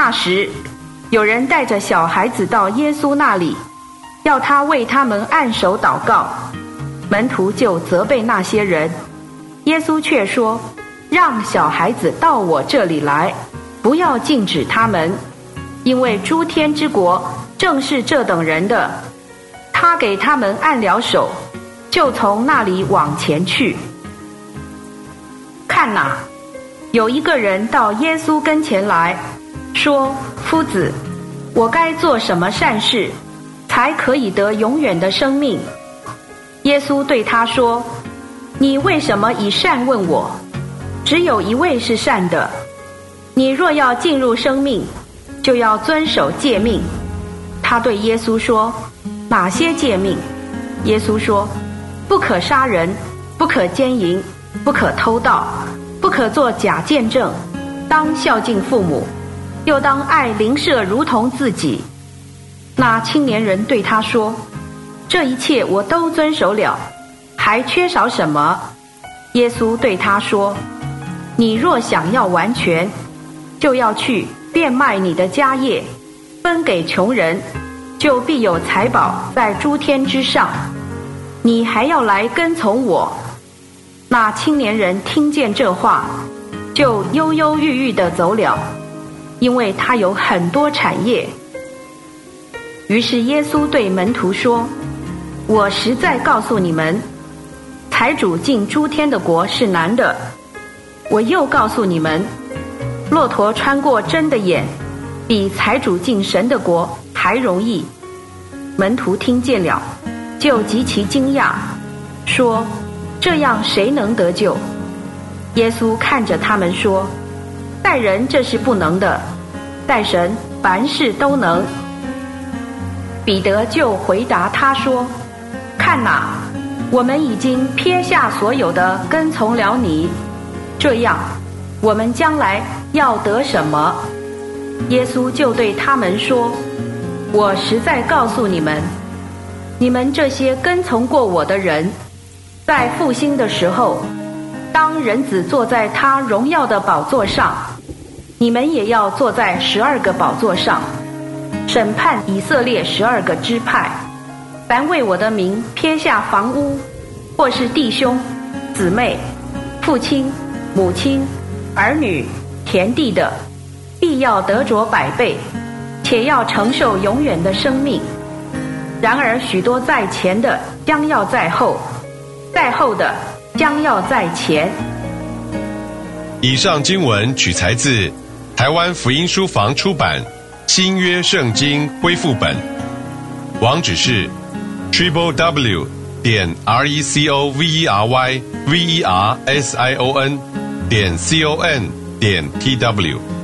那时，有人带着小孩子到耶稣那里，要他为他们按手祷告。门徒就责备那些人，耶稣却说：“让小孩子到我这里来，不要禁止他们，因为诸天之国正是这等人的。”他给他们按了手，就从那里往前去。看哪，有一个人到耶稣跟前来。说：“夫子，我该做什么善事，才可以得永远的生命？”耶稣对他说：“你为什么以善问我？只有一位是善的。你若要进入生命，就要遵守诫命。”他对耶稣说：“哪些诫命？”耶稣说：“不可杀人，不可奸淫，不可偷盗，不可作假见证，当孝敬父母。”又当爱邻舍如同自己。那青年人对他说：“这一切我都遵守了，还缺少什么？”耶稣对他说：“你若想要完全，就要去变卖你的家业，分给穷人，就必有财宝在诸天之上。你还要来跟从我。”那青年人听见这话，就忧忧郁郁的走了。因为他有很多产业，于是耶稣对门徒说：“我实在告诉你们，财主进诸天的国是难的。我又告诉你们，骆驼穿过针的眼，比财主进神的国还容易。”门徒听见了，就极其惊讶，说：“这样谁能得救？”耶稣看着他们说。待人这是不能的，待神凡事都能。彼得就回答他说：“看哪，我们已经撇下所有的，跟从了你。这样，我们将来要得什么？”耶稣就对他们说：“我实在告诉你们，你们这些跟从过我的人，在复兴的时候。”当人子坐在他荣耀的宝座上，你们也要坐在十二个宝座上，审判以色列十二个支派。凡为我的名撇下房屋，或是弟兄、姊妹、父亲、母亲、儿女、田地的，必要得着百倍，且要承受永远的生命。然而许多在前的，将要在后；在后的。将要在前。以上经文取材自台湾福音书房出版《新约圣经恢复本》，网址是 triple w 点 r e c o v e r y v e r s i o n 点 c o n 点 t w。